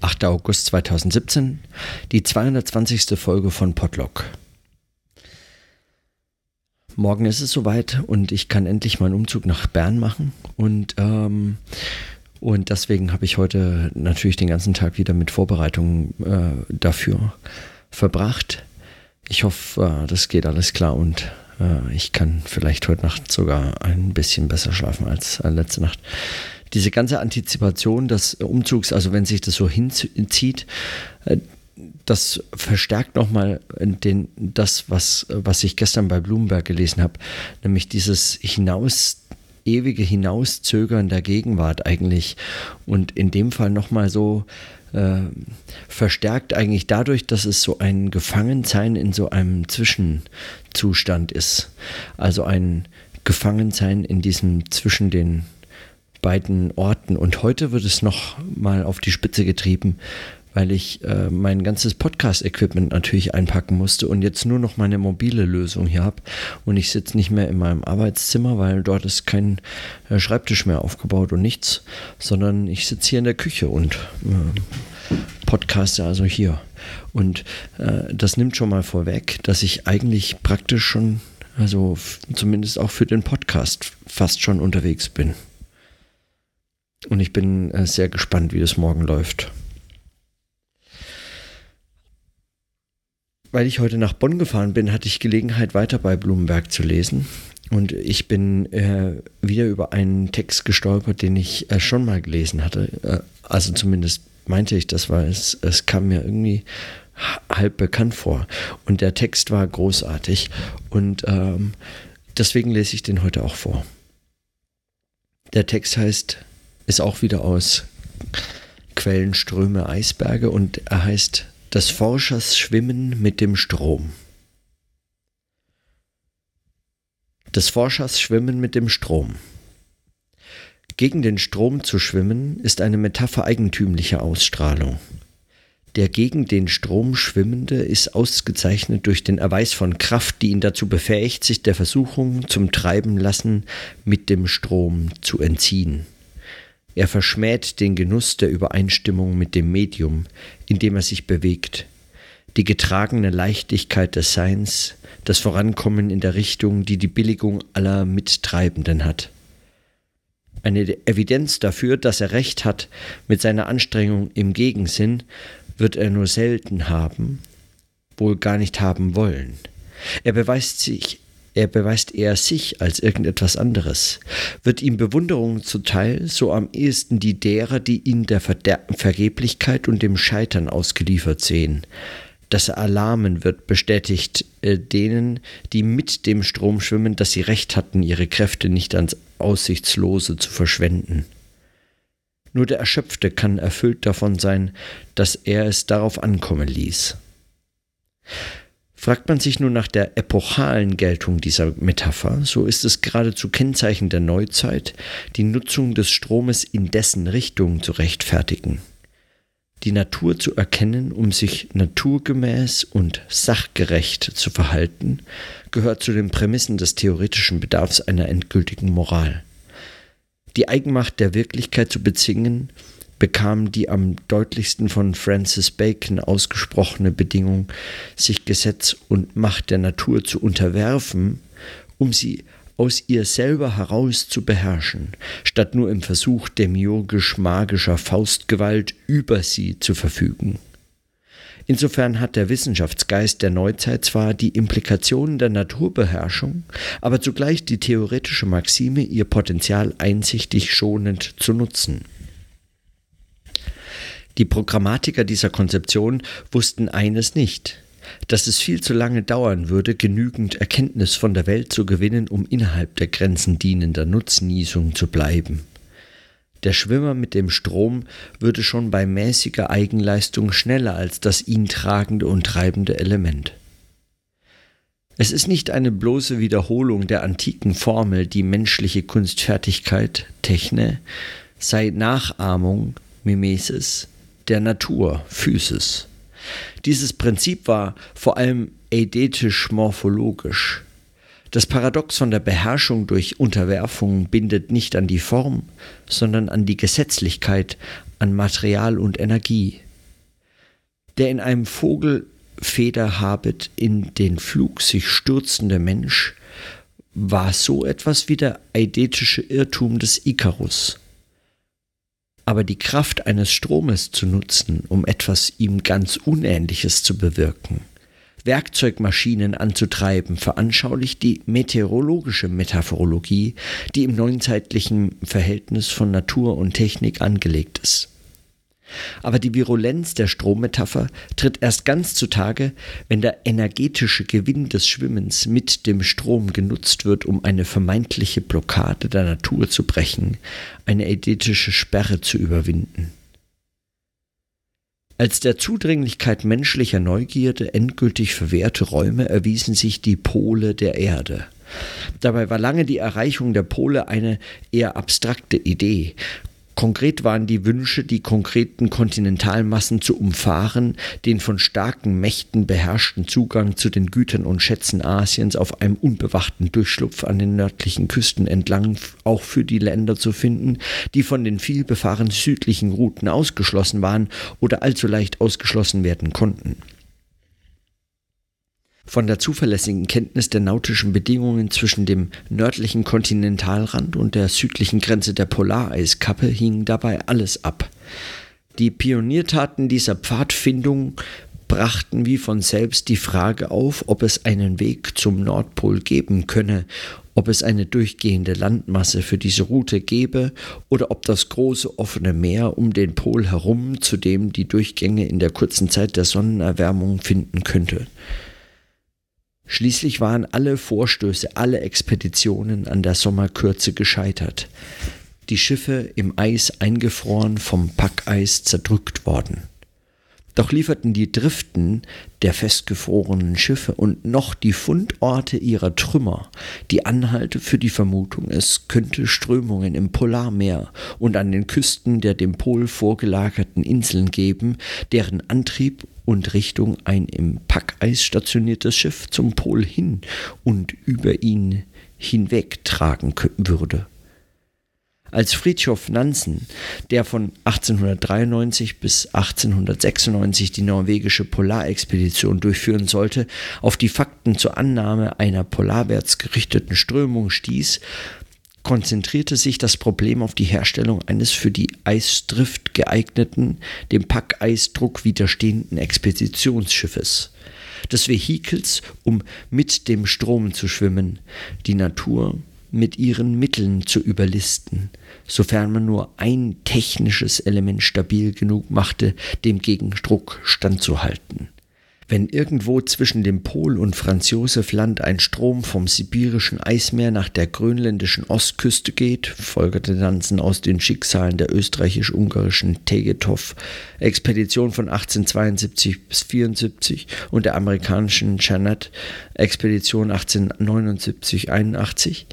8. August 2017, die 220. Folge von Podlock. Morgen ist es soweit und ich kann endlich meinen Umzug nach Bern machen und ähm, und deswegen habe ich heute natürlich den ganzen Tag wieder mit Vorbereitungen äh, dafür verbracht. Ich hoffe, äh, das geht alles klar und äh, ich kann vielleicht heute Nacht sogar ein bisschen besser schlafen als äh, letzte Nacht diese ganze Antizipation des Umzugs, also wenn sich das so hinzieht, äh, das verstärkt nochmal den, das, was, was ich gestern bei Bloomberg gelesen habe, nämlich dieses hinaus, ewige Hinauszögern der Gegenwart eigentlich und in dem Fall nochmal so äh, verstärkt eigentlich dadurch, dass es so ein Gefangensein in so einem Zwischenzustand ist. Also ein Gefangensein in diesem zwischen den beiden Orten. Und heute wird es noch mal auf die Spitze getrieben, weil ich äh, mein ganzes Podcast-Equipment natürlich einpacken musste und jetzt nur noch meine mobile Lösung hier habe. Und ich sitze nicht mehr in meinem Arbeitszimmer, weil dort ist kein äh, Schreibtisch mehr aufgebaut und nichts, sondern ich sitze hier in der Küche und äh, podcaste also hier. Und äh, das nimmt schon mal vorweg, dass ich eigentlich praktisch schon, also zumindest auch für den Podcast, fast schon unterwegs bin. Und ich bin äh, sehr gespannt, wie das morgen läuft. Weil ich heute nach Bonn gefahren bin, hatte ich Gelegenheit, weiter bei Blumenberg zu lesen. Und ich bin äh, wieder über einen Text gestolpert, den ich äh, schon mal gelesen hatte. Äh, also zumindest meinte ich das, weil es, es kam mir irgendwie halb bekannt vor. Und der Text war großartig. Und ähm, deswegen lese ich den heute auch vor. Der Text heißt ist auch wieder aus Quellenströme Eisberge und er heißt Das Forschers Schwimmen mit dem Strom. Des Forschers Schwimmen mit dem Strom. Gegen den Strom zu schwimmen ist eine Metapher eigentümlicher Ausstrahlung. Der gegen den Strom Schwimmende ist ausgezeichnet durch den Erweis von Kraft, die ihn dazu befähigt, sich der Versuchung zum Treiben lassen mit dem Strom zu entziehen. Er verschmäht den Genuss der Übereinstimmung mit dem Medium, in dem er sich bewegt, die getragene Leichtigkeit des Seins, das Vorankommen in der Richtung, die die Billigung aller Mittreibenden hat. Eine Evidenz dafür, dass er recht hat mit seiner Anstrengung im Gegensinn, wird er nur selten haben, wohl gar nicht haben wollen. Er beweist sich er beweist eher sich als irgendetwas anderes. Wird ihm Bewunderung zuteil, so am ehesten die derer, die ihn der Verder Vergeblichkeit und dem Scheitern ausgeliefert sehen. Dass er erlahmen wird, bestätigt äh, denen, die mit dem Strom schwimmen, dass sie recht hatten, ihre Kräfte nicht ans Aussichtslose zu verschwenden. Nur der Erschöpfte kann erfüllt davon sein, dass er es darauf ankommen ließ. Fragt man sich nun nach der epochalen Geltung dieser Metapher, so ist es geradezu Kennzeichen der Neuzeit, die Nutzung des Stromes in dessen Richtung zu rechtfertigen. Die Natur zu erkennen, um sich naturgemäß und sachgerecht zu verhalten, gehört zu den Prämissen des theoretischen Bedarfs einer endgültigen Moral. Die Eigenmacht der Wirklichkeit zu bezingen, bekam die am deutlichsten von Francis Bacon ausgesprochene Bedingung, sich Gesetz und Macht der Natur zu unterwerfen, um sie aus ihr selber heraus zu beherrschen, statt nur im Versuch demiurgisch-magischer Faustgewalt über sie zu verfügen. Insofern hat der Wissenschaftsgeist der Neuzeit zwar die Implikationen der Naturbeherrschung, aber zugleich die theoretische Maxime, ihr Potenzial einsichtig schonend zu nutzen. Die Programmatiker dieser Konzeption wussten eines nicht, dass es viel zu lange dauern würde, genügend Erkenntnis von der Welt zu gewinnen, um innerhalb der Grenzen dienender Nutznießung zu bleiben. Der Schwimmer mit dem Strom würde schon bei mäßiger Eigenleistung schneller als das ihn tragende und treibende Element. Es ist nicht eine bloße Wiederholung der antiken Formel, die menschliche Kunstfertigkeit, Techne, sei Nachahmung, Mimesis, der Natur, Physis. Dieses Prinzip war vor allem eidetisch-morphologisch. Das Paradox von der Beherrschung durch Unterwerfung bindet nicht an die Form, sondern an die Gesetzlichkeit, an Material und Energie. Der in einem Vogelfederhabit in den Flug sich stürzende Mensch war so etwas wie der eidetische Irrtum des Ikarus. Aber die Kraft eines Stromes zu nutzen, um etwas ihm ganz Unähnliches zu bewirken, Werkzeugmaschinen anzutreiben, veranschaulicht die meteorologische Metaphorologie, die im neuzeitlichen Verhältnis von Natur und Technik angelegt ist. Aber die Virulenz der Strommetapher tritt erst ganz zutage, wenn der energetische Gewinn des Schwimmens mit dem Strom genutzt wird, um eine vermeintliche Blockade der Natur zu brechen, eine eidetische Sperre zu überwinden. Als der Zudringlichkeit menschlicher Neugierde endgültig verwehrte Räume erwiesen sich die Pole der Erde. Dabei war lange die Erreichung der Pole eine eher abstrakte Idee, Konkret waren die Wünsche, die konkreten Kontinentalmassen zu umfahren, den von starken Mächten beherrschten Zugang zu den Gütern und Schätzen Asiens auf einem unbewachten Durchschlupf an den nördlichen Küsten entlang auch für die Länder zu finden, die von den vielbefahrenen südlichen Routen ausgeschlossen waren oder allzu leicht ausgeschlossen werden konnten. Von der zuverlässigen Kenntnis der nautischen Bedingungen zwischen dem nördlichen Kontinentalrand und der südlichen Grenze der Polareiskappe hing dabei alles ab. Die Pioniertaten dieser Pfadfindung brachten wie von selbst die Frage auf, ob es einen Weg zum Nordpol geben könne, ob es eine durchgehende Landmasse für diese Route gäbe oder ob das große offene Meer um den Pol herum, zu dem die Durchgänge in der kurzen Zeit der Sonnenerwärmung finden könnte. Schließlich waren alle Vorstöße, alle Expeditionen an der Sommerkürze gescheitert. Die Schiffe im Eis eingefroren, vom Packeis zerdrückt worden. Doch lieferten die Driften der festgefrorenen Schiffe und noch die Fundorte ihrer Trümmer die Anhalte für die Vermutung, es könnte Strömungen im Polarmeer und an den Küsten der dem Pol vorgelagerten Inseln geben, deren Antrieb und Richtung ein im Packeis stationiertes Schiff zum Pol hin und über ihn hinweg tragen würde. Als Fridtjof Nansen, der von 1893 bis 1896 die norwegische Polarexpedition durchführen sollte, auf die Fakten zur Annahme einer polarwärts gerichteten Strömung stieß, konzentrierte sich das Problem auf die Herstellung eines für die Eisdrift geeigneten, dem Packeisdruck widerstehenden Expeditionsschiffes, des Vehikels, um mit dem Strom zu schwimmen, die Natur mit ihren Mitteln zu überlisten, sofern man nur ein technisches Element stabil genug machte, dem Gegendruck standzuhalten. Wenn irgendwo zwischen dem Pol und Franz Josef Land ein Strom vom sibirischen Eismeer nach der grönländischen Ostküste geht, folgerte Nansen aus den Schicksalen der österreichisch-ungarischen Tegetov-Expedition von 1872 bis 74 und der amerikanischen Janet-Expedition 1879-81,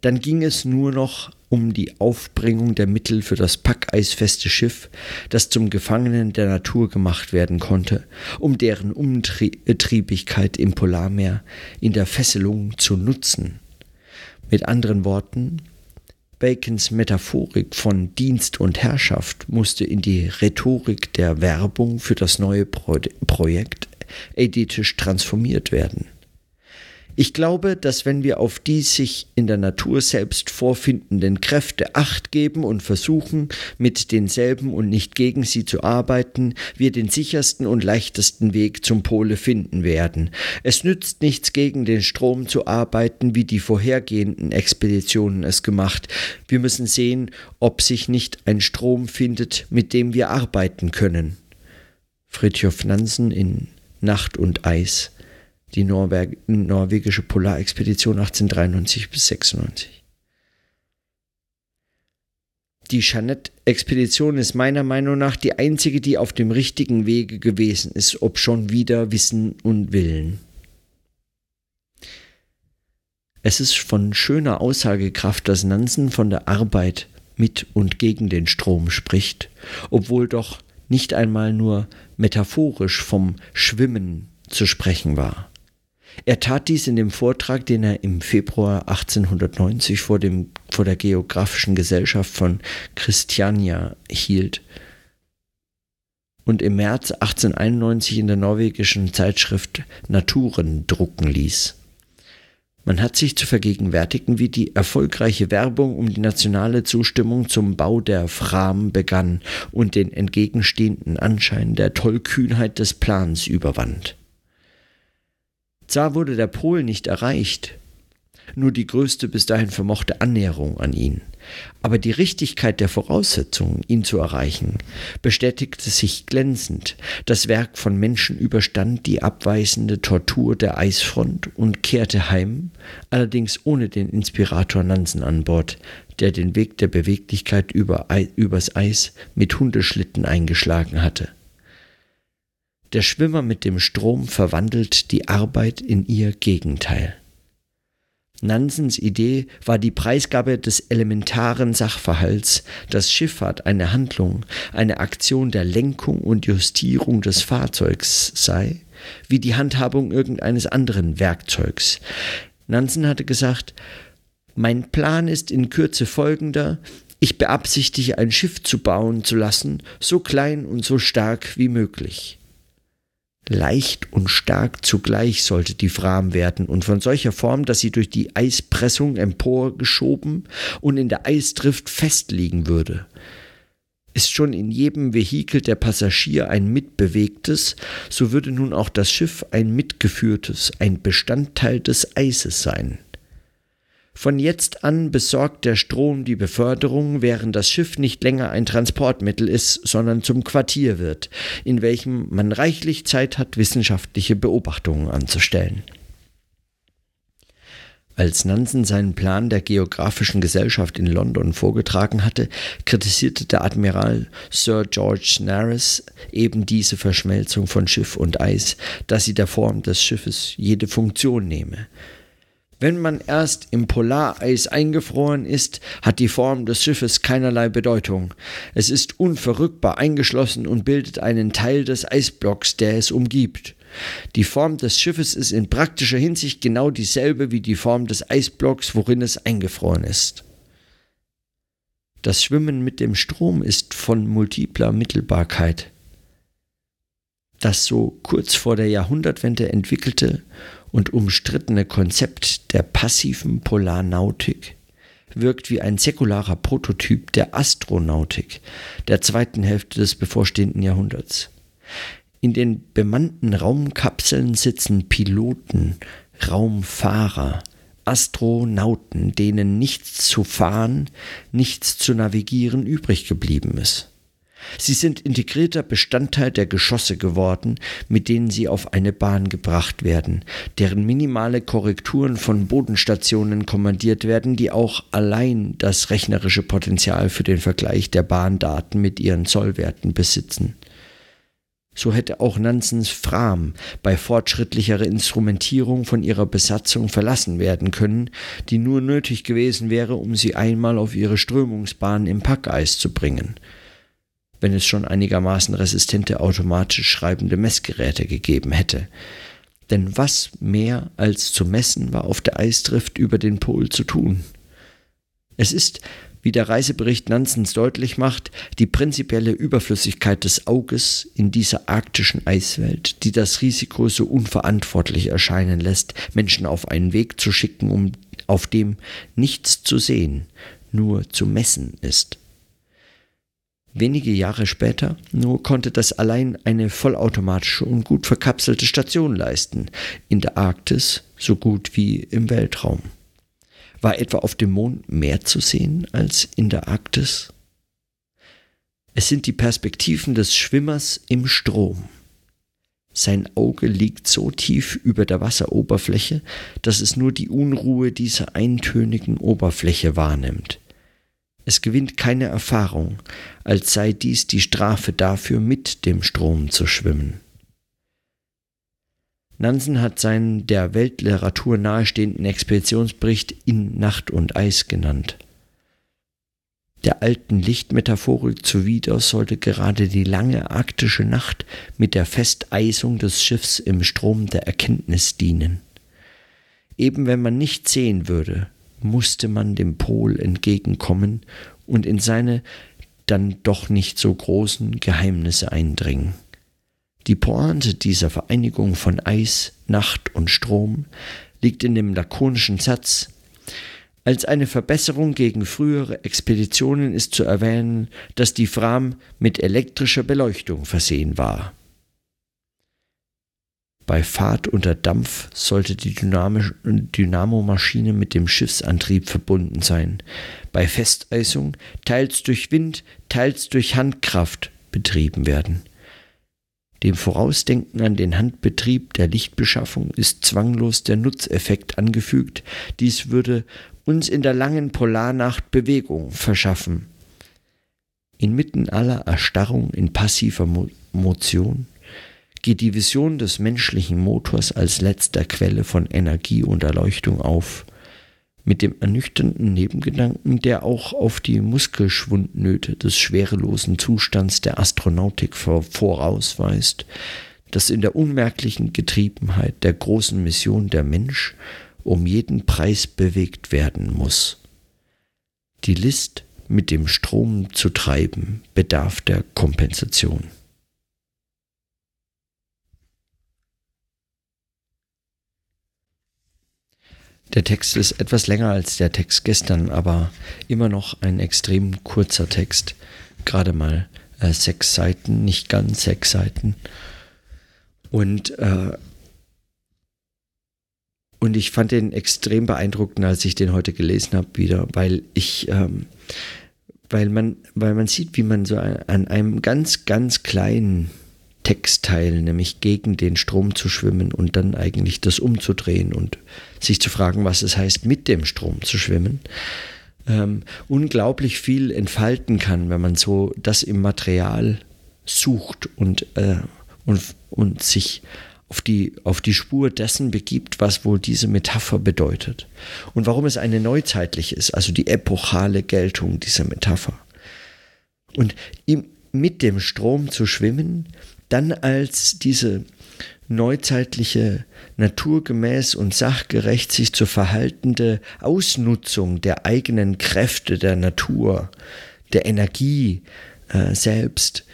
dann ging es nur noch um die Aufbringung der Mittel für das packeisfeste Schiff, das zum Gefangenen der Natur gemacht werden konnte, um deren Umtriebigkeit im Polarmeer in der Fesselung zu nutzen. Mit anderen Worten, Bacons Metaphorik von Dienst und Herrschaft musste in die Rhetorik der Werbung für das neue Pro Projekt edithisch transformiert werden. Ich glaube, dass wenn wir auf die sich in der Natur selbst vorfindenden Kräfte acht geben und versuchen, mit denselben und nicht gegen sie zu arbeiten, wir den sichersten und leichtesten Weg zum Pole finden werden. Es nützt nichts gegen den Strom zu arbeiten, wie die vorhergehenden Expeditionen es gemacht. Wir müssen sehen, ob sich nicht ein Strom findet, mit dem wir arbeiten können. Fridtjof Nansen in Nacht und Eis die Norweg norwegische Polarexpedition 1893 bis 96. Die Jeannette-Expedition ist meiner Meinung nach die einzige, die auf dem richtigen Wege gewesen ist, ob schon wieder Wissen und Willen. Es ist von schöner Aussagekraft, dass Nansen von der Arbeit mit und gegen den Strom spricht, obwohl doch nicht einmal nur metaphorisch vom Schwimmen zu sprechen war. Er tat dies in dem Vortrag, den er im Februar 1890 vor, dem, vor der Geographischen Gesellschaft von Christiania hielt. und im März 1891 in der norwegischen Zeitschrift Naturen drucken ließ. Man hat sich zu vergegenwärtigen, wie die erfolgreiche Werbung um die nationale Zustimmung zum Bau der Fram begann und den entgegenstehenden Anschein der Tollkühnheit des Plans überwand. Zwar wurde der Pol nicht erreicht, nur die größte bis dahin vermochte Annäherung an ihn. Aber die Richtigkeit der Voraussetzungen, ihn zu erreichen, bestätigte sich glänzend. Das Werk von Menschen überstand die abweisende Tortur der Eisfront und kehrte heim, allerdings ohne den Inspirator Nansen an Bord, der den Weg der Beweglichkeit über, übers Eis mit Hundeschlitten eingeschlagen hatte. Der Schwimmer mit dem Strom verwandelt die Arbeit in ihr Gegenteil. Nansens Idee war die Preisgabe des elementaren Sachverhalts, dass Schifffahrt eine Handlung, eine Aktion der Lenkung und Justierung des Fahrzeugs sei, wie die Handhabung irgendeines anderen Werkzeugs. Nansen hatte gesagt, mein Plan ist in Kürze folgender, ich beabsichtige ein Schiff zu bauen zu lassen, so klein und so stark wie möglich. Leicht und stark zugleich sollte die Fram werden und von solcher Form, dass sie durch die Eispressung emporgeschoben und in der Eisdrift festliegen würde. Ist schon in jedem Vehikel der Passagier ein mitbewegtes, so würde nun auch das Schiff ein mitgeführtes, ein Bestandteil des Eises sein. Von jetzt an besorgt der Strom die Beförderung, während das Schiff nicht länger ein Transportmittel ist, sondern zum Quartier wird, in welchem man reichlich Zeit hat, wissenschaftliche Beobachtungen anzustellen. Als Nansen seinen Plan der Geographischen Gesellschaft in London vorgetragen hatte, kritisierte der Admiral Sir George Nares eben diese Verschmelzung von Schiff und Eis, dass sie der Form des Schiffes jede Funktion nehme. Wenn man erst im Polareis eingefroren ist, hat die Form des Schiffes keinerlei Bedeutung. Es ist unverrückbar eingeschlossen und bildet einen Teil des Eisblocks, der es umgibt. Die Form des Schiffes ist in praktischer Hinsicht genau dieselbe wie die Form des Eisblocks, worin es eingefroren ist. Das Schwimmen mit dem Strom ist von multipler Mittelbarkeit. Das so kurz vor der Jahrhundertwende entwickelte und umstrittene Konzept der passiven Polarnautik wirkt wie ein säkularer Prototyp der Astronautik der zweiten Hälfte des bevorstehenden Jahrhunderts. In den bemannten Raumkapseln sitzen Piloten, Raumfahrer, Astronauten, denen nichts zu fahren, nichts zu navigieren übrig geblieben ist. Sie sind integrierter Bestandteil der Geschosse geworden, mit denen sie auf eine Bahn gebracht werden, deren minimale Korrekturen von Bodenstationen kommandiert werden, die auch allein das rechnerische Potenzial für den Vergleich der Bahndaten mit ihren Zollwerten besitzen. So hätte auch Nansens Fram bei fortschrittlicherer Instrumentierung von ihrer Besatzung verlassen werden können, die nur nötig gewesen wäre, um sie einmal auf ihre Strömungsbahn im Packeis zu bringen – wenn es schon einigermaßen resistente automatisch schreibende Messgeräte gegeben hätte. Denn was mehr als zu messen war auf der Eisdrift über den Pol zu tun? Es ist, wie der Reisebericht Nansens deutlich macht, die prinzipielle Überflüssigkeit des Auges in dieser arktischen Eiswelt, die das Risiko so unverantwortlich erscheinen lässt, Menschen auf einen Weg zu schicken, um auf dem nichts zu sehen, nur zu messen ist. Wenige Jahre später nur konnte das allein eine vollautomatische und gut verkapselte Station leisten, in der Arktis so gut wie im Weltraum. War etwa auf dem Mond mehr zu sehen als in der Arktis? Es sind die Perspektiven des Schwimmers im Strom. Sein Auge liegt so tief über der Wasseroberfläche, dass es nur die Unruhe dieser eintönigen Oberfläche wahrnimmt. Es gewinnt keine Erfahrung, als sei dies die Strafe dafür, mit dem Strom zu schwimmen. Nansen hat seinen der Weltliteratur nahestehenden Expeditionsbericht in Nacht und Eis genannt. Der alten Lichtmetaphorik zuwider sollte gerade die lange arktische Nacht mit der Festeisung des Schiffs im Strom der Erkenntnis dienen. Eben wenn man nicht sehen würde, musste man dem Pol entgegenkommen und in seine dann doch nicht so großen Geheimnisse eindringen. Die Pointe dieser Vereinigung von Eis, Nacht und Strom liegt in dem lakonischen Satz als eine Verbesserung gegen frühere Expeditionen ist zu erwähnen, dass die Fram mit elektrischer Beleuchtung versehen war. Bei Fahrt unter Dampf sollte die Dynamomaschine mit dem Schiffsantrieb verbunden sein. Bei Festeisung teils durch Wind, teils durch Handkraft betrieben werden. Dem Vorausdenken an den Handbetrieb der Lichtbeschaffung ist zwanglos der Nutzeffekt angefügt. Dies würde uns in der langen Polarnacht Bewegung verschaffen. Inmitten aller Erstarrung in passiver Motion geht die Vision des menschlichen Motors als letzter Quelle von Energie und Erleuchtung auf, mit dem ernüchternden Nebengedanken, der auch auf die Muskelschwundnöte des schwerelosen Zustands der Astronautik vorausweist, dass in der unmerklichen Getriebenheit der großen Mission der Mensch um jeden Preis bewegt werden muss. Die List, mit dem Strom zu treiben, bedarf der Kompensation. Der Text ist etwas länger als der Text gestern, aber immer noch ein extrem kurzer Text. Gerade mal äh, sechs Seiten, nicht ganz sechs Seiten. Und äh, und ich fand den extrem beeindruckend, als ich den heute gelesen habe, wieder, weil ich, ähm, weil man, weil man sieht, wie man so an einem ganz, ganz kleinen Textteil, nämlich gegen den Strom zu schwimmen und dann eigentlich das umzudrehen und sich zu fragen, was es heißt, mit dem Strom zu schwimmen, ähm, unglaublich viel entfalten kann, wenn man so das im Material sucht und, äh, und, und sich auf die, auf die Spur dessen begibt, was wohl diese Metapher bedeutet und warum es eine neuzeitliche ist, also die epochale Geltung dieser Metapher. Und im, mit dem Strom zu schwimmen, dann als diese neuzeitliche, naturgemäß und sachgerecht sich zu verhaltende Ausnutzung der eigenen Kräfte der Natur, der Energie äh, selbst,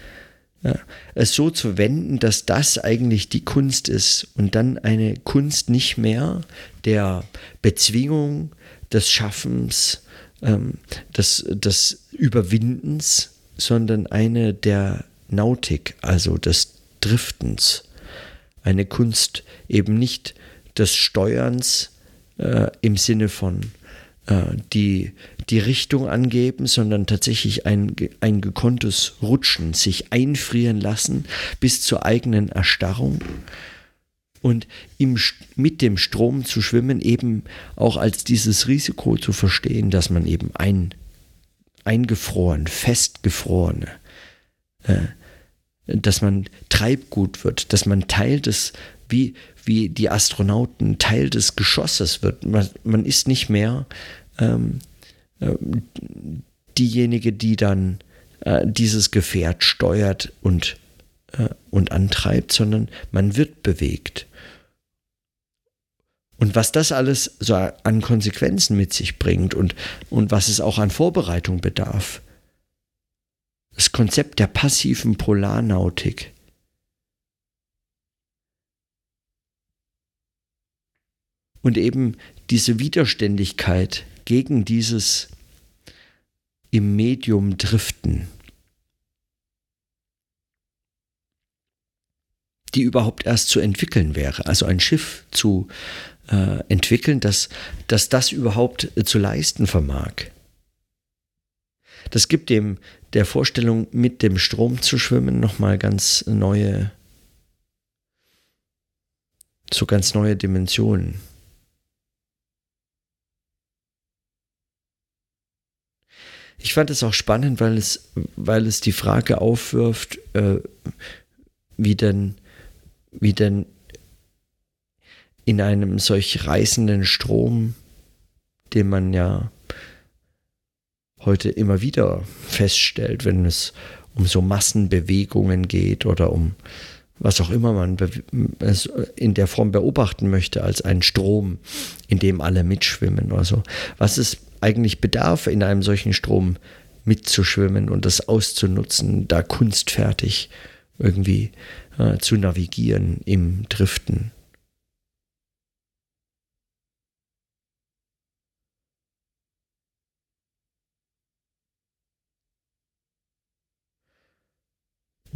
ja, es so zu wenden, dass das eigentlich die Kunst ist und dann eine Kunst nicht mehr der Bezwingung, des Schaffens, ähm, des, des Überwindens, sondern eine der Nautik, also des Driftens. Eine Kunst eben nicht des Steuerns äh, im Sinne von äh, die, die Richtung angeben, sondern tatsächlich ein, ein gekonntes Rutschen, sich einfrieren lassen bis zur eigenen Erstarrung und im, mit dem Strom zu schwimmen, eben auch als dieses Risiko zu verstehen, dass man eben ein, eingefroren, festgefrorene, dass man Treibgut wird, dass man Teil des, wie, wie die Astronauten Teil des Geschosses wird. Man, man ist nicht mehr ähm, äh, diejenige, die dann äh, dieses Gefährt steuert und, äh, und antreibt, sondern man wird bewegt. Und was das alles so an Konsequenzen mit sich bringt und, und was es auch an Vorbereitung bedarf. Das Konzept der passiven Polarnautik und eben diese Widerständigkeit gegen dieses im Medium driften, die überhaupt erst zu entwickeln wäre. Also ein Schiff zu äh, entwickeln, dass, dass das überhaupt äh, zu leisten vermag. Das gibt dem der Vorstellung, mit dem Strom zu schwimmen, nochmal ganz neue, so ganz neue Dimensionen. Ich fand es auch spannend, weil es, weil es die Frage aufwirft, äh, wie denn, wie denn in einem solch reißenden Strom, den man ja heute immer wieder feststellt, wenn es um so Massenbewegungen geht oder um was auch immer man in der Form beobachten möchte, als ein Strom, in dem alle mitschwimmen oder so. Was es eigentlich bedarf in einem solchen Strom mitzuschwimmen und das auszunutzen, da kunstfertig irgendwie äh, zu navigieren im Driften.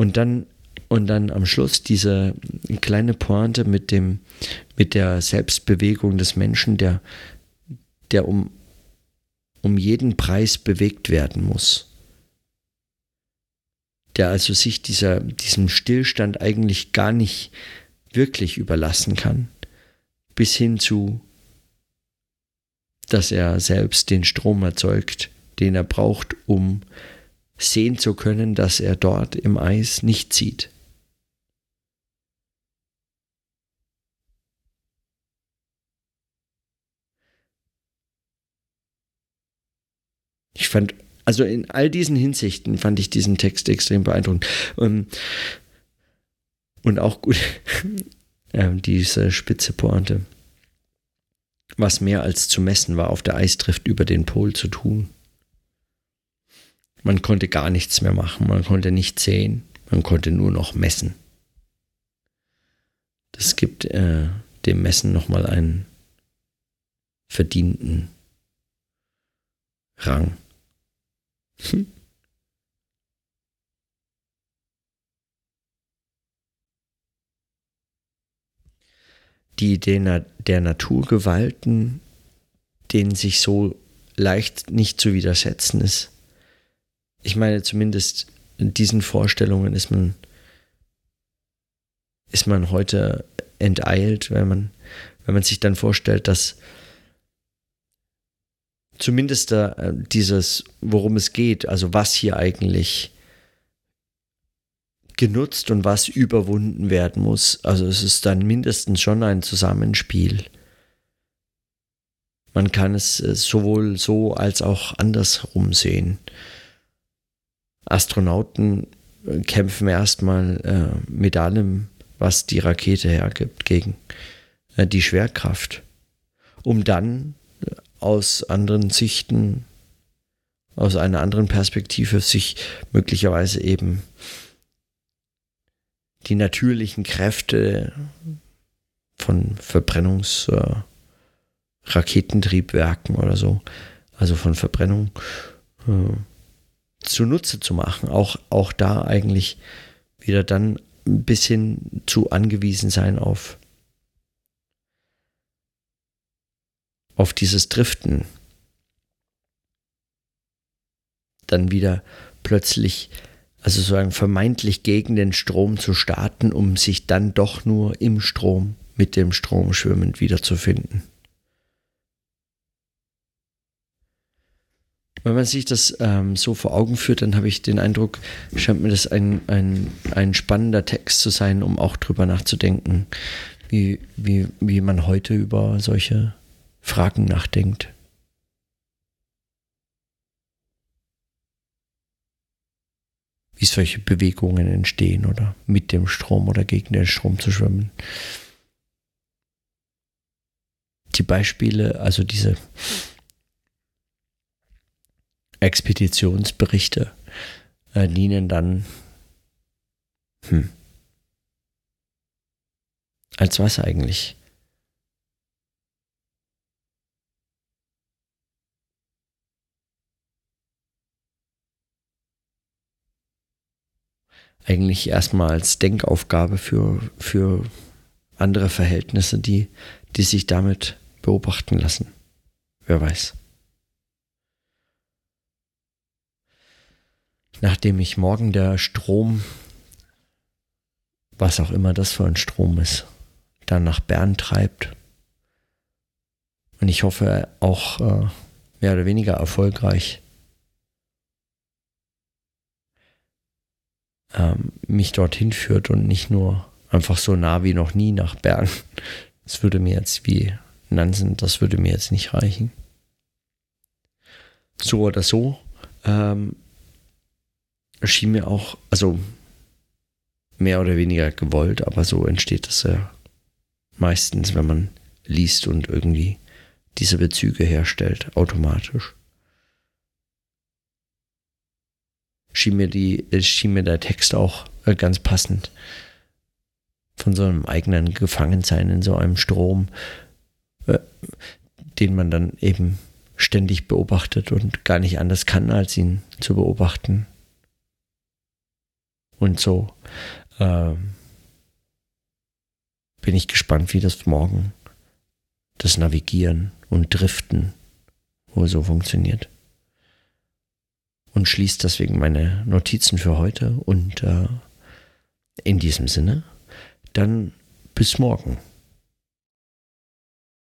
Und dann, und dann am Schluss diese kleine Pointe mit dem, mit der Selbstbewegung des Menschen, der, der um, um jeden Preis bewegt werden muss. Der also sich dieser, diesem Stillstand eigentlich gar nicht wirklich überlassen kann, bis hin zu, dass er selbst den Strom erzeugt, den er braucht, um sehen zu können, dass er dort im Eis nicht sieht. Ich fand, also in all diesen Hinsichten fand ich diesen Text extrem beeindruckend. Ähm, und auch gut, diese spitze Pointe. Was mehr als zu messen war, auf der Eisdrift über den Pol zu tun. Man konnte gar nichts mehr machen, man konnte nicht sehen, man konnte nur noch messen. Das gibt äh, dem Messen nochmal einen verdienten Rang. Hm. Die Idee der Naturgewalten, denen sich so leicht nicht zu widersetzen ist, ich meine, zumindest in diesen Vorstellungen ist man, ist man heute enteilt, wenn man, wenn man sich dann vorstellt, dass zumindest da äh, dieses, worum es geht, also was hier eigentlich genutzt und was überwunden werden muss. Also es ist dann mindestens schon ein Zusammenspiel. Man kann es äh, sowohl so als auch andersrum sehen. Astronauten äh, kämpfen erstmal äh, mit allem, was die Rakete hergibt, gegen äh, die Schwerkraft, um dann äh, aus anderen Sichten, aus einer anderen Perspektive sich möglicherweise eben die natürlichen Kräfte von Verbrennungsraketentriebwerken äh, oder so, also von Verbrennung, äh, zunutze zu machen. Auch, auch da eigentlich wieder dann ein bisschen zu angewiesen sein auf, auf dieses Driften. Dann wieder plötzlich, also sozusagen vermeintlich gegen den Strom zu starten, um sich dann doch nur im Strom, mit dem Strom schwimmend wiederzufinden. Wenn man sich das ähm, so vor Augen führt, dann habe ich den Eindruck, scheint mir das ein, ein, ein spannender Text zu sein, um auch drüber nachzudenken, wie, wie, wie man heute über solche Fragen nachdenkt. Wie solche Bewegungen entstehen oder mit dem Strom oder gegen den Strom zu schwimmen. Die Beispiele, also diese Expeditionsberichte äh, dienen dann hm, als was eigentlich? Eigentlich erstmal als Denkaufgabe für, für andere Verhältnisse, die, die sich damit beobachten lassen. Wer weiß. Nachdem mich morgen der Strom, was auch immer das für ein Strom ist, dann nach Bern treibt. Und ich hoffe auch äh, mehr oder weniger erfolgreich ähm, mich dorthin führt und nicht nur einfach so nah wie noch nie nach Bern. Das würde mir jetzt wie Nansen, das würde mir jetzt nicht reichen. So oder so ähm, erschien mir auch, also mehr oder weniger gewollt, aber so entsteht das ja meistens, wenn man liest und irgendwie diese Bezüge herstellt, automatisch. schien mir, die, schien mir der Text auch äh, ganz passend. Von so einem eigenen Gefangensein in so einem Strom, äh, den man dann eben ständig beobachtet und gar nicht anders kann, als ihn zu beobachten. Und so äh, bin ich gespannt, wie das morgen das Navigieren und Driften wohl so funktioniert. Und schließt deswegen meine Notizen für heute und äh, in diesem Sinne, dann bis morgen.